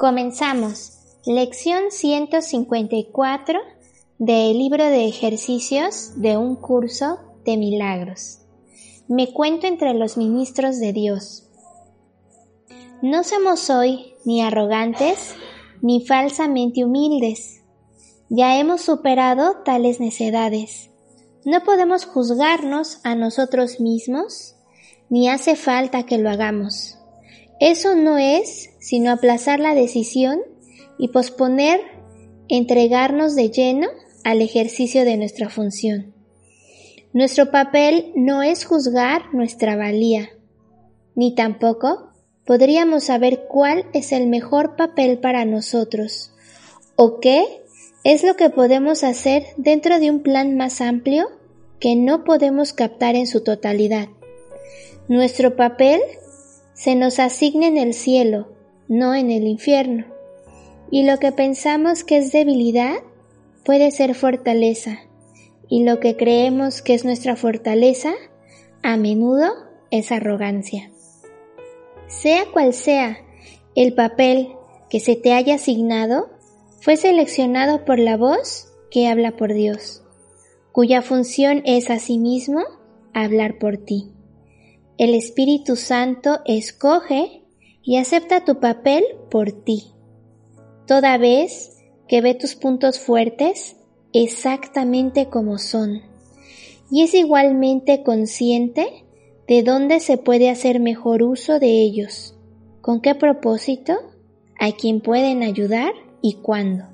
Comenzamos. Lección 154 del libro de ejercicios de un curso de milagros. Me cuento entre los ministros de Dios. No somos hoy ni arrogantes ni falsamente humildes. Ya hemos superado tales necedades. No podemos juzgarnos a nosotros mismos, ni hace falta que lo hagamos. Eso no es sino aplazar la decisión y posponer entregarnos de lleno al ejercicio de nuestra función. Nuestro papel no es juzgar nuestra valía, ni tampoco podríamos saber cuál es el mejor papel para nosotros o qué es lo que podemos hacer dentro de un plan más amplio que no podemos captar en su totalidad. Nuestro papel se nos asigna en el cielo, no en el infierno. Y lo que pensamos que es debilidad puede ser fortaleza. Y lo que creemos que es nuestra fortaleza, a menudo es arrogancia. Sea cual sea el papel que se te haya asignado, fue seleccionado por la voz que habla por Dios, cuya función es asimismo hablar por ti el Espíritu Santo escoge y acepta tu papel por ti, toda vez que ve tus puntos fuertes exactamente como son, y es igualmente consciente de dónde se puede hacer mejor uso de ellos, con qué propósito, a quién pueden ayudar y cuándo.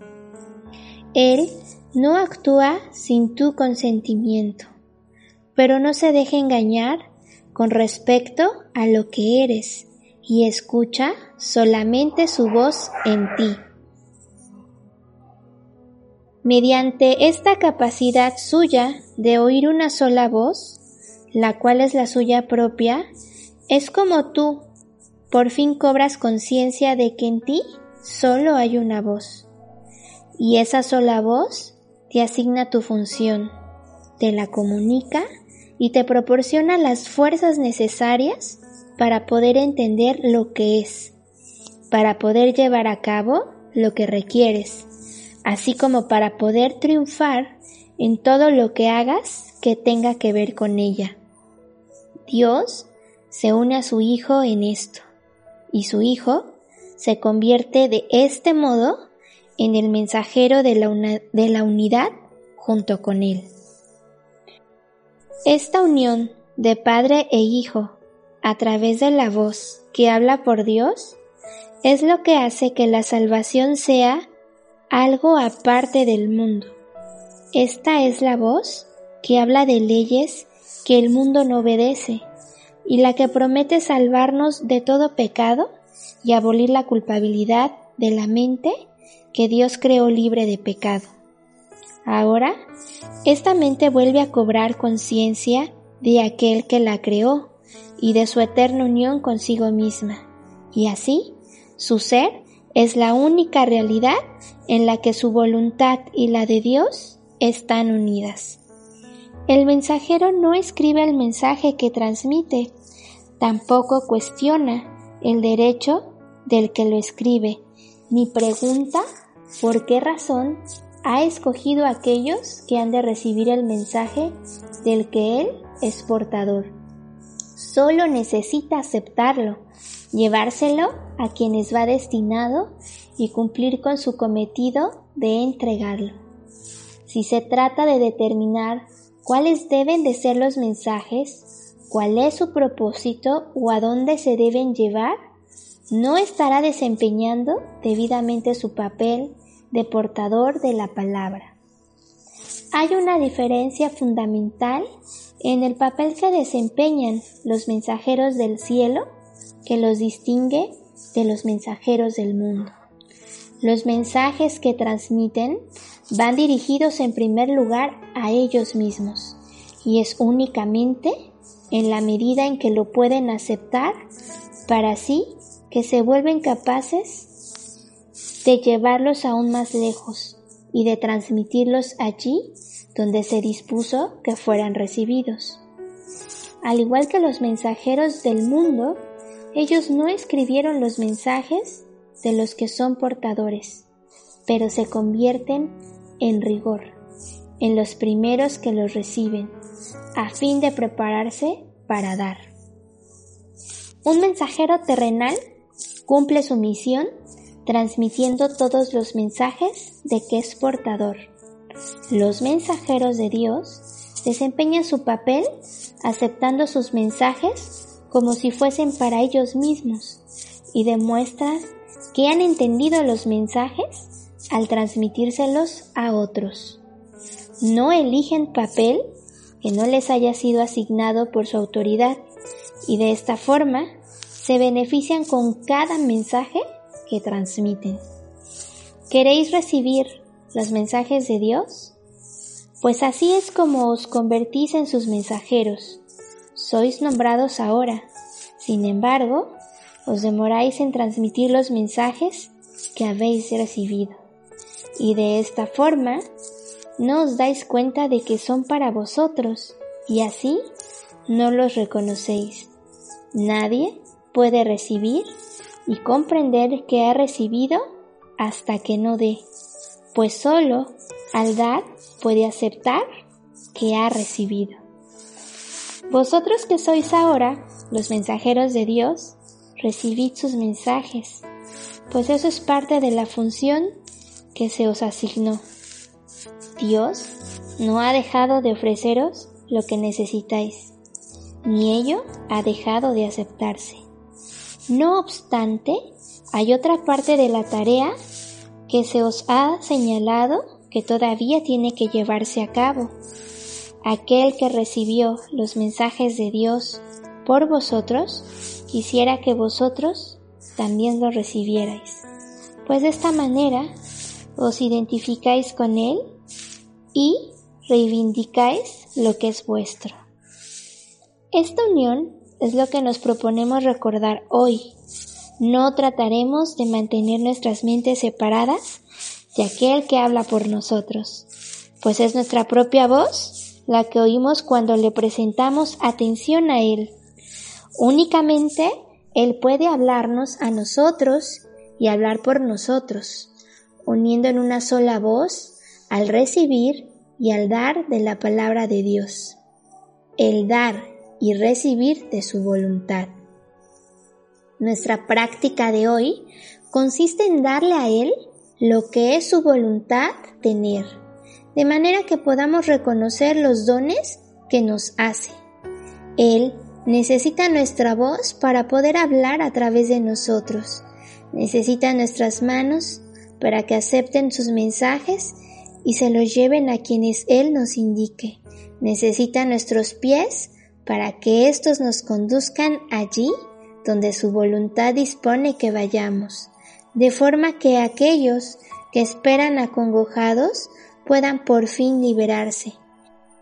Él no actúa sin tu consentimiento, pero no se deja engañar con respecto a lo que eres y escucha solamente su voz en ti. Mediante esta capacidad suya de oír una sola voz, la cual es la suya propia, es como tú por fin cobras conciencia de que en ti solo hay una voz. Y esa sola voz te asigna tu función, te la comunica y te proporciona las fuerzas necesarias para poder entender lo que es, para poder llevar a cabo lo que requieres, así como para poder triunfar en todo lo que hagas que tenga que ver con ella. Dios se une a su Hijo en esto, y su Hijo se convierte de este modo en el mensajero de la, de la unidad junto con Él. Esta unión de Padre e Hijo a través de la voz que habla por Dios es lo que hace que la salvación sea algo aparte del mundo. Esta es la voz que habla de leyes que el mundo no obedece y la que promete salvarnos de todo pecado y abolir la culpabilidad de la mente que Dios creó libre de pecado. Ahora, esta mente vuelve a cobrar conciencia de aquel que la creó y de su eterna unión consigo misma. Y así, su ser es la única realidad en la que su voluntad y la de Dios están unidas. El mensajero no escribe el mensaje que transmite, tampoco cuestiona el derecho del que lo escribe, ni pregunta por qué razón ha escogido a aquellos que han de recibir el mensaje del que Él es portador. Solo necesita aceptarlo, llevárselo a quienes va destinado y cumplir con su cometido de entregarlo. Si se trata de determinar cuáles deben de ser los mensajes, cuál es su propósito o a dónde se deben llevar, no estará desempeñando debidamente su papel de portador de la palabra. Hay una diferencia fundamental en el papel que desempeñan los mensajeros del cielo que los distingue de los mensajeros del mundo. Los mensajes que transmiten van dirigidos en primer lugar a ellos mismos y es únicamente en la medida en que lo pueden aceptar para así que se vuelven capaces de llevarlos aún más lejos y de transmitirlos allí donde se dispuso que fueran recibidos. Al igual que los mensajeros del mundo, ellos no escribieron los mensajes de los que son portadores, pero se convierten en rigor en los primeros que los reciben, a fin de prepararse para dar. Un mensajero terrenal cumple su misión transmitiendo todos los mensajes de que es portador. Los mensajeros de Dios desempeñan su papel aceptando sus mensajes como si fuesen para ellos mismos y demuestran que han entendido los mensajes al transmitírselos a otros. No eligen papel que no les haya sido asignado por su autoridad y de esta forma se benefician con cada mensaje que transmiten. ¿Queréis recibir los mensajes de Dios? Pues así es como os convertís en sus mensajeros. Sois nombrados ahora. Sin embargo, os demoráis en transmitir los mensajes que habéis recibido. Y de esta forma, no os dais cuenta de que son para vosotros, y así no los reconocéis. Nadie puede recibir y comprender que ha recibido hasta que no dé, pues solo al dar puede aceptar que ha recibido. Vosotros que sois ahora los mensajeros de Dios, recibid sus mensajes, pues eso es parte de la función que se os asignó. Dios no ha dejado de ofreceros lo que necesitáis, ni ello ha dejado de aceptarse. No obstante, hay otra parte de la tarea que se os ha señalado que todavía tiene que llevarse a cabo. Aquel que recibió los mensajes de Dios por vosotros quisiera que vosotros también lo recibierais, pues de esta manera os identificáis con Él y reivindicáis lo que es vuestro. Esta unión es lo que nos proponemos recordar hoy. No trataremos de mantener nuestras mentes separadas de aquel que habla por nosotros, pues es nuestra propia voz la que oímos cuando le presentamos atención a Él Únicamente Él puede hablarnos a nosotros y hablar por nosotros, uniendo en una sola voz al recibir y al dar de la palabra de Dios, el dar y recibir de su voluntad. Nuestra práctica de hoy consiste en darle a Él lo que es su voluntad tener, de manera que podamos reconocer los dones que nos hace. Él Necesita nuestra voz para poder hablar a través de nosotros. Necesita nuestras manos para que acepten sus mensajes y se los lleven a quienes Él nos indique. Necesita nuestros pies para que éstos nos conduzcan allí donde su voluntad dispone que vayamos, de forma que aquellos que esperan acongojados puedan por fin liberarse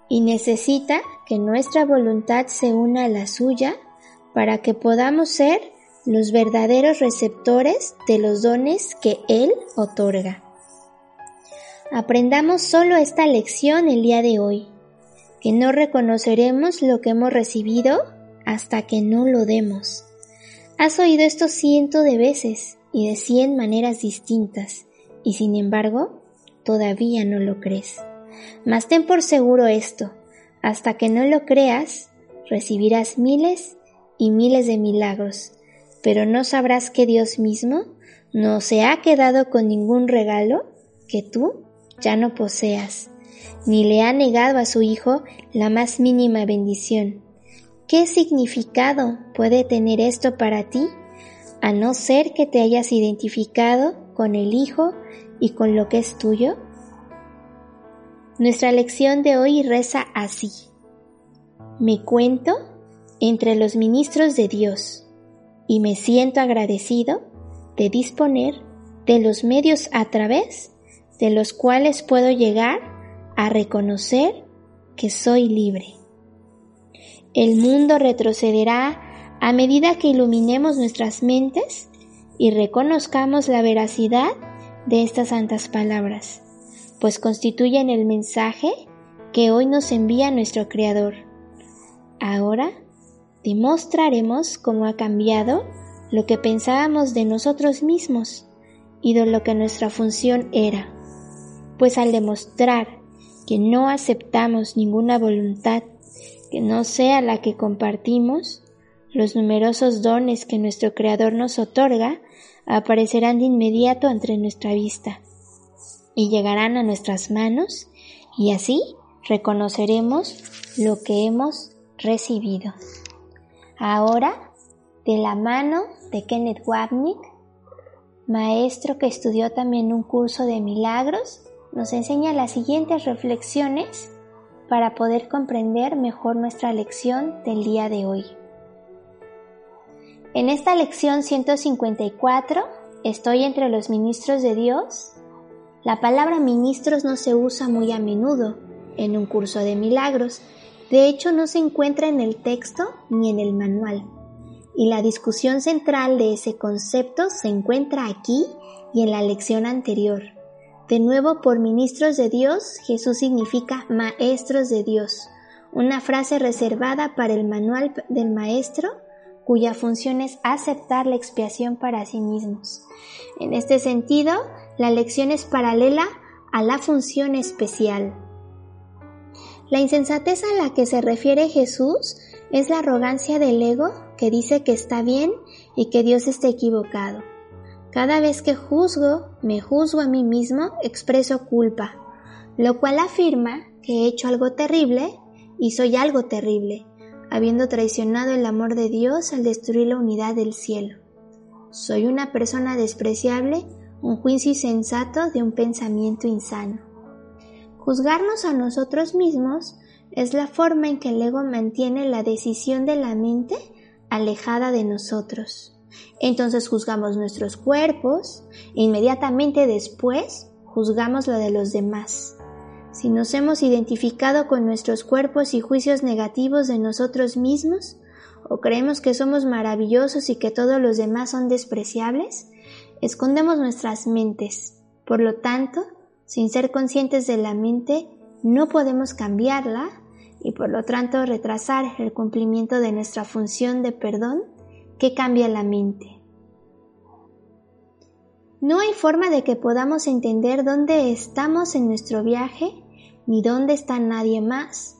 y necesita que nuestra voluntad se una a la suya para que podamos ser los verdaderos receptores de los dones que Él otorga. Aprendamos solo esta lección el día de hoy, que no reconoceremos lo que hemos recibido hasta que no lo demos. Has oído esto cientos de veces y de cien maneras distintas, y sin embargo, todavía no lo crees. Mas ten por seguro esto, hasta que no lo creas, recibirás miles y miles de milagros, pero no sabrás que Dios mismo no se ha quedado con ningún regalo que tú ya no poseas, ni le ha negado a su Hijo la más mínima bendición. ¿Qué significado puede tener esto para ti, a no ser que te hayas identificado con el Hijo y con lo que es tuyo? Nuestra lección de hoy reza así. Me cuento entre los ministros de Dios. y me siento agradecido de disponer de los medios a través de los cuales puedo llegar a reconocer que soy libre. El mundo retrocederá a medida que iluminemos nuestras mentes y reconozcamos la veracidad de estas santas palabras, pues constituyen el mensaje que hoy nos envía nuestro Creador. Ahora demostraremos cómo ha cambiado lo que pensábamos de nosotros mismos y de lo que nuestra función era, pues al demostrar que no aceptamos ninguna voluntad que no sea la que compartimos, los numerosos dones que nuestro Creador nos otorga aparecerán de inmediato entre nuestra vista y llegarán a nuestras manos y así reconoceremos lo que hemos recibido. Ahora, de la mano de Kenneth Wapnick, maestro que estudió también un curso de milagros, nos enseña las siguientes reflexiones para poder comprender mejor nuestra lección del día de hoy. En esta lección 154, estoy entre los ministros de Dios. La palabra ministros no se usa muy a menudo en un curso de milagros. De hecho, no se encuentra en el texto ni en el manual. Y la discusión central de ese concepto se encuentra aquí y en la lección anterior. De nuevo, por ministros de Dios, Jesús significa maestros de Dios, una frase reservada para el manual del maestro cuya función es aceptar la expiación para sí mismos. En este sentido, la lección es paralela a la función especial. La insensatez a la que se refiere Jesús es la arrogancia del ego que dice que está bien y que Dios está equivocado. Cada vez que juzgo, me juzgo a mí mismo, expreso culpa, lo cual afirma que he hecho algo terrible y soy algo terrible, habiendo traicionado el amor de Dios al destruir la unidad del cielo. Soy una persona despreciable, un juicio insensato de un pensamiento insano. Juzgarnos a nosotros mismos es la forma en que el ego mantiene la decisión de la mente alejada de nosotros. Entonces juzgamos nuestros cuerpos e inmediatamente después juzgamos lo de los demás. Si nos hemos identificado con nuestros cuerpos y juicios negativos de nosotros mismos, o creemos que somos maravillosos y que todos los demás son despreciables, escondemos nuestras mentes. Por lo tanto, sin ser conscientes de la mente, no podemos cambiarla y por lo tanto retrasar el cumplimiento de nuestra función de perdón que cambia la mente. No hay forma de que podamos entender dónde estamos en nuestro viaje ni dónde está nadie más.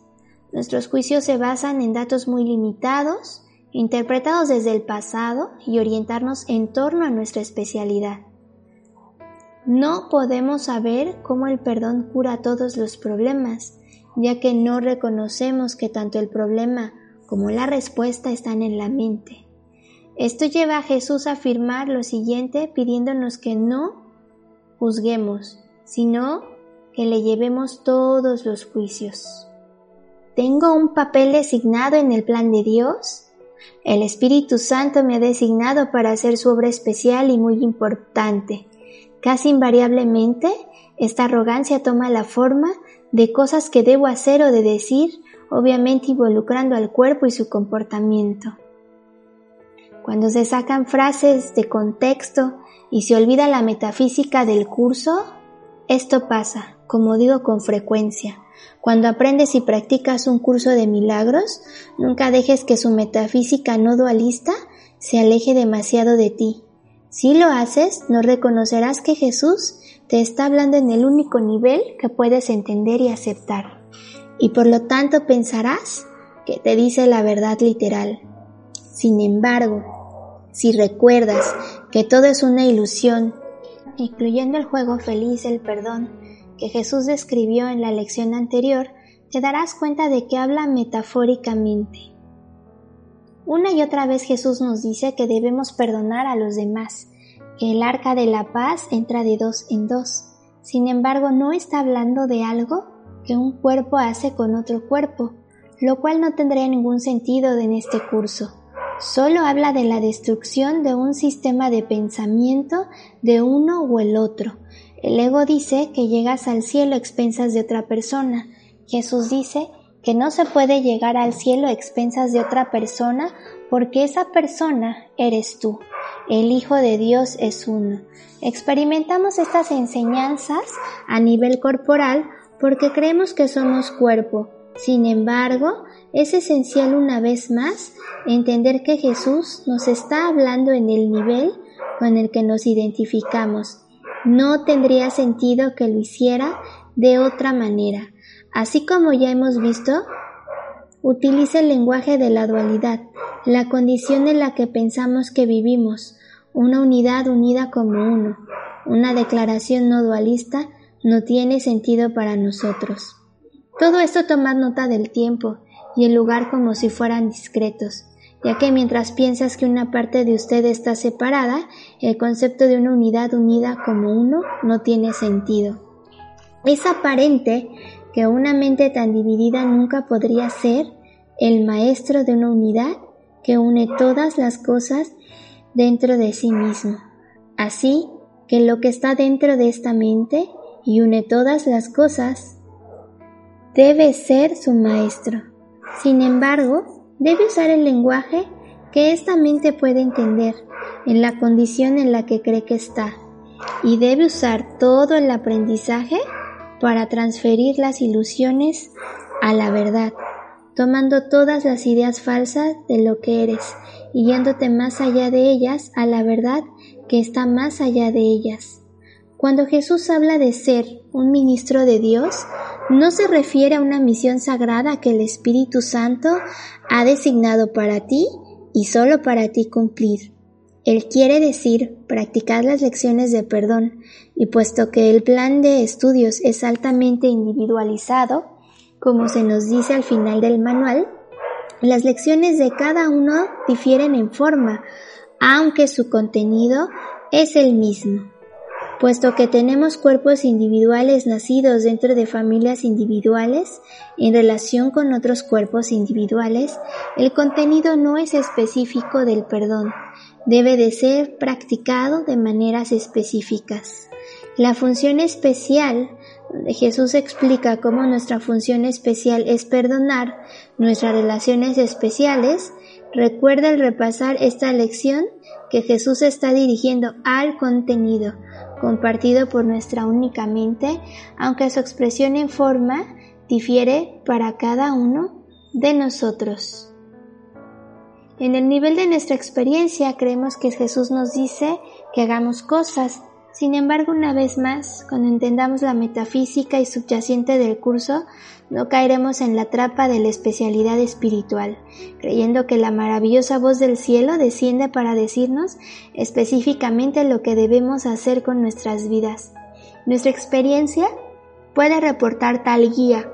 Nuestros juicios se basan en datos muy limitados, interpretados desde el pasado y orientarnos en torno a nuestra especialidad. No podemos saber cómo el perdón cura todos los problemas, ya que no reconocemos que tanto el problema como la respuesta están en la mente. Esto lleva a Jesús a afirmar lo siguiente pidiéndonos que no juzguemos, sino que le llevemos todos los juicios. ¿Tengo un papel designado en el plan de Dios? El Espíritu Santo me ha designado para hacer su obra especial y muy importante. Casi invariablemente, esta arrogancia toma la forma de cosas que debo hacer o de decir, obviamente involucrando al cuerpo y su comportamiento. Cuando se sacan frases de contexto y se olvida la metafísica del curso, esto pasa como digo con frecuencia. Cuando aprendes y practicas un curso de milagros, nunca dejes que su metafísica no dualista se aleje demasiado de ti. Si lo haces, no reconocerás que Jesús te está hablando en el único nivel que puedes entender y aceptar. Y por lo tanto pensarás que te dice la verdad literal. Sin embargo, si recuerdas que todo es una ilusión, incluyendo el juego feliz, el perdón, que Jesús describió en la lección anterior, te darás cuenta de que habla metafóricamente. Una y otra vez Jesús nos dice que debemos perdonar a los demás, que el arca de la paz entra de dos en dos. Sin embargo, no está hablando de algo que un cuerpo hace con otro cuerpo, lo cual no tendría ningún sentido en este curso, solo habla de la destrucción de un sistema de pensamiento de uno o el otro. El ego dice que llegas al cielo a expensas de otra persona. Jesús dice que no se puede llegar al cielo a expensas de otra persona porque esa persona eres tú. El Hijo de Dios es uno. Experimentamos estas enseñanzas a nivel corporal porque creemos que somos cuerpo. Sin embargo, es esencial una vez más entender que Jesús nos está hablando en el nivel con el que nos identificamos. No tendría sentido que lo hiciera de otra manera. Así como ya hemos visto, utiliza el lenguaje de la dualidad, la condición en la que pensamos que vivimos, una unidad unida como uno. Una declaración no dualista no tiene sentido para nosotros. Todo esto tomad nota del tiempo y el lugar como si fueran discretos, ya que mientras piensas que una parte de usted está separada, el concepto de una unidad unida como uno no tiene sentido. Es aparente que una mente tan dividida nunca podría ser el maestro de una unidad que une todas las cosas dentro de sí mismo. Así que lo que está dentro de esta mente y une todas las cosas debe ser su maestro. Sin embargo, debe usar el lenguaje que esta mente puede entender en la condición en la que cree que está y debe usar todo el aprendizaje para transferir las ilusiones a la verdad tomando todas las ideas falsas de lo que eres y yéndote más allá de ellas a la verdad que está más allá de ellas. Cuando Jesús habla de ser un ministro de Dios, no se refiere a una misión sagrada que el Espíritu Santo ha designado para ti y solo para ti cumplir. Él quiere decir practicar las lecciones de perdón, y puesto que el plan de estudios es altamente individualizado, como se nos dice al final del manual, las lecciones de cada uno difieren en forma, aunque su contenido es el mismo. Puesto que tenemos cuerpos individuales nacidos dentro de familias individuales en relación con otros cuerpos individuales, el contenido no es específico del perdón, debe de ser practicado de maneras específicas. La función especial Jesús explica cómo nuestra función especial es perdonar nuestras relaciones especiales, recuerda al repasar esta lección que Jesús está dirigiendo al contenido compartido por nuestra única mente, aunque su expresión en forma difiere para cada uno de nosotros. En el nivel de nuestra experiencia creemos que Jesús nos dice que hagamos cosas, sin embargo, una vez más, cuando entendamos la metafísica y subyacente del curso, no caeremos en la trampa de la especialidad espiritual, creyendo que la maravillosa voz del cielo desciende para decirnos específicamente lo que debemos hacer con nuestras vidas. Nuestra experiencia puede reportar tal guía,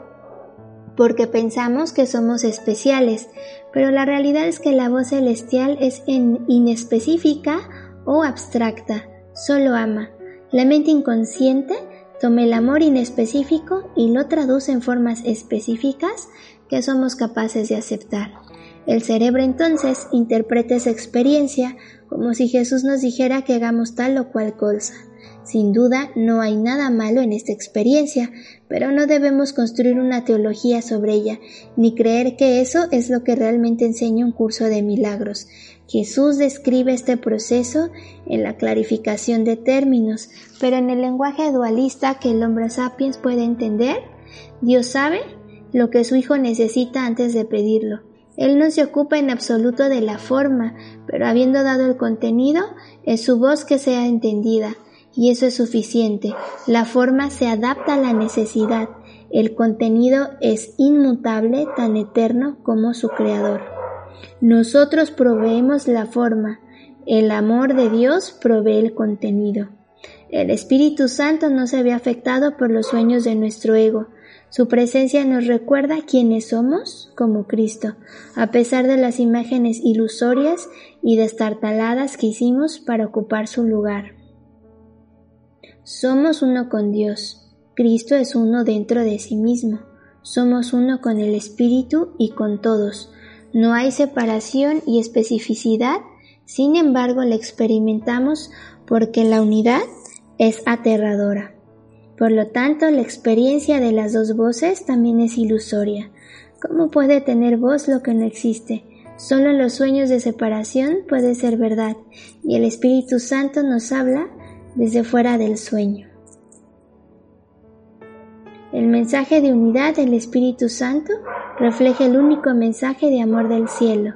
porque pensamos que somos especiales, pero la realidad es que la voz celestial es inespecífica o abstracta solo ama. La mente inconsciente toma el amor inespecífico y lo traduce en formas específicas que somos capaces de aceptar. El cerebro entonces interpreta esa experiencia como si Jesús nos dijera que hagamos tal o cual cosa. Sin duda, no hay nada malo en esta experiencia, pero no debemos construir una teología sobre ella, ni creer que eso es lo que realmente enseña un curso de milagros. Jesús describe este proceso en la clarificación de términos, pero en el lenguaje dualista que el hombre sapiens puede entender, Dios sabe lo que su Hijo necesita antes de pedirlo. Él no se ocupa en absoluto de la forma, pero habiendo dado el contenido, es su voz que sea entendida, y eso es suficiente. La forma se adapta a la necesidad, el contenido es inmutable, tan eterno como su creador. Nosotros proveemos la forma, el amor de Dios provee el contenido. El Espíritu Santo no se ve afectado por los sueños de nuestro ego. Su presencia nos recuerda quiénes somos como Cristo, a pesar de las imágenes ilusorias y destartaladas que hicimos para ocupar su lugar. Somos uno con Dios. Cristo es uno dentro de sí mismo. Somos uno con el Espíritu y con todos. No hay separación y especificidad, sin embargo la experimentamos porque la unidad es aterradora. Por lo tanto, la experiencia de las dos voces también es ilusoria. ¿Cómo puede tener voz lo que no existe? Solo los sueños de separación puede ser verdad, y el Espíritu Santo nos habla desde fuera del sueño. El mensaje de unidad del Espíritu Santo refleja el único mensaje de amor del cielo,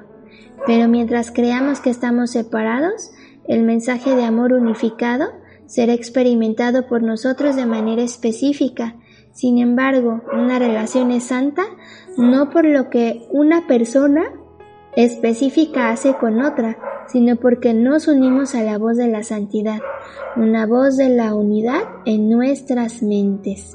pero mientras creamos que estamos separados, el mensaje de amor unificado será experimentado por nosotros de manera específica. Sin embargo, una relación es santa no por lo que una persona específica hace con otra, sino porque nos unimos a la voz de la santidad, una voz de la unidad en nuestras mentes.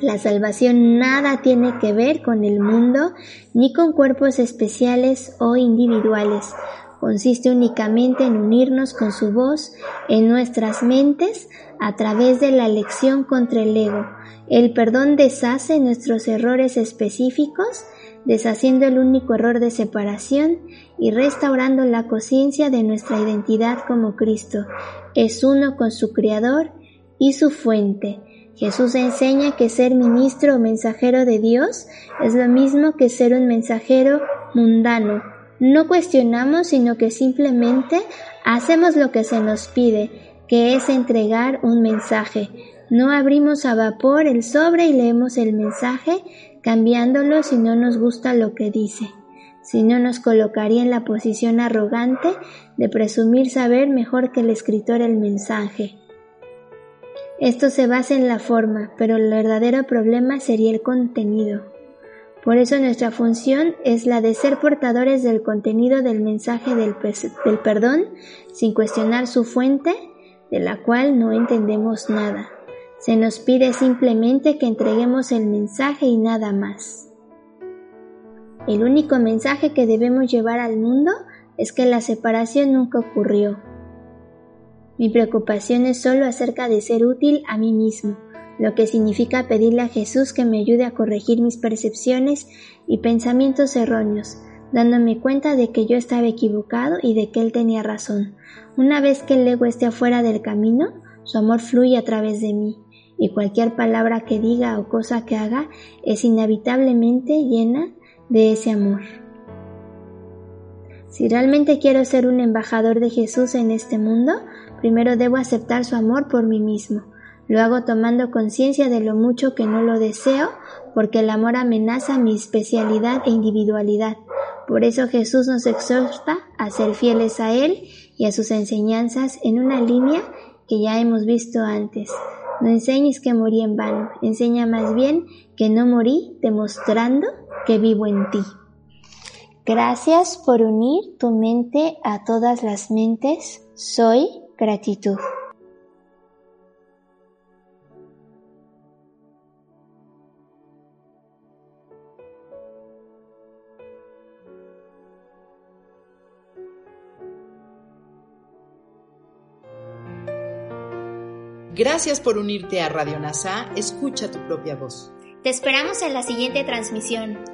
La salvación nada tiene que ver con el mundo ni con cuerpos especiales o individuales. Consiste únicamente en unirnos con su voz en nuestras mentes a través de la elección contra el ego. El perdón deshace nuestros errores específicos deshaciendo el único error de separación y restaurando la conciencia de nuestra identidad como Cristo. Es uno con su Creador y su fuente. Jesús enseña que ser ministro o mensajero de Dios es lo mismo que ser un mensajero mundano. No cuestionamos, sino que simplemente hacemos lo que se nos pide, que es entregar un mensaje. No abrimos a vapor el sobre y leemos el mensaje, cambiándolo si no nos gusta lo que dice, si no nos colocaría en la posición arrogante de presumir saber mejor que el escritor el mensaje. Esto se basa en la forma, pero el verdadero problema sería el contenido. Por eso nuestra función es la de ser portadores del contenido del mensaje del, perdón sin cuestionar su fuente, de la cual no entendemos nada. Se nos pide simplemente que entreguemos el mensaje y nada más. El único mensaje que debemos llevar al mundo es que la separación nunca ocurrió. Mi preocupación es solo acerca de ser útil a mí mismo, lo que significa pedirle a Jesús que me ayude a corregir mis percepciones y pensamientos erróneos, dándome cuenta de que yo estaba equivocado y de que Él tenía razón. Una vez que el ego esté afuera del camino, su amor fluye a través de mí y cualquier palabra que diga o cosa que haga es inevitablemente llena de ese amor. Si realmente quiero ser un embajador de Jesús en este mundo, primero debo aceptar su amor por mí mismo. Lo hago tomando conciencia de lo mucho que no lo deseo, porque el amor amenaza mi especialidad e individualidad. Por eso Jesús nos exhorta a ser fieles a Él y a sus enseñanzas en una línea que ya hemos visto antes. No enseñes que morí en vano, enseña más bien que no morí, demostrando que vivo en ti. Gracias por unir tu mente a todas las mentes. Soy gratitud. Gracias por unirte a Radio NASA. Escucha tu propia voz. Te esperamos en la siguiente transmisión.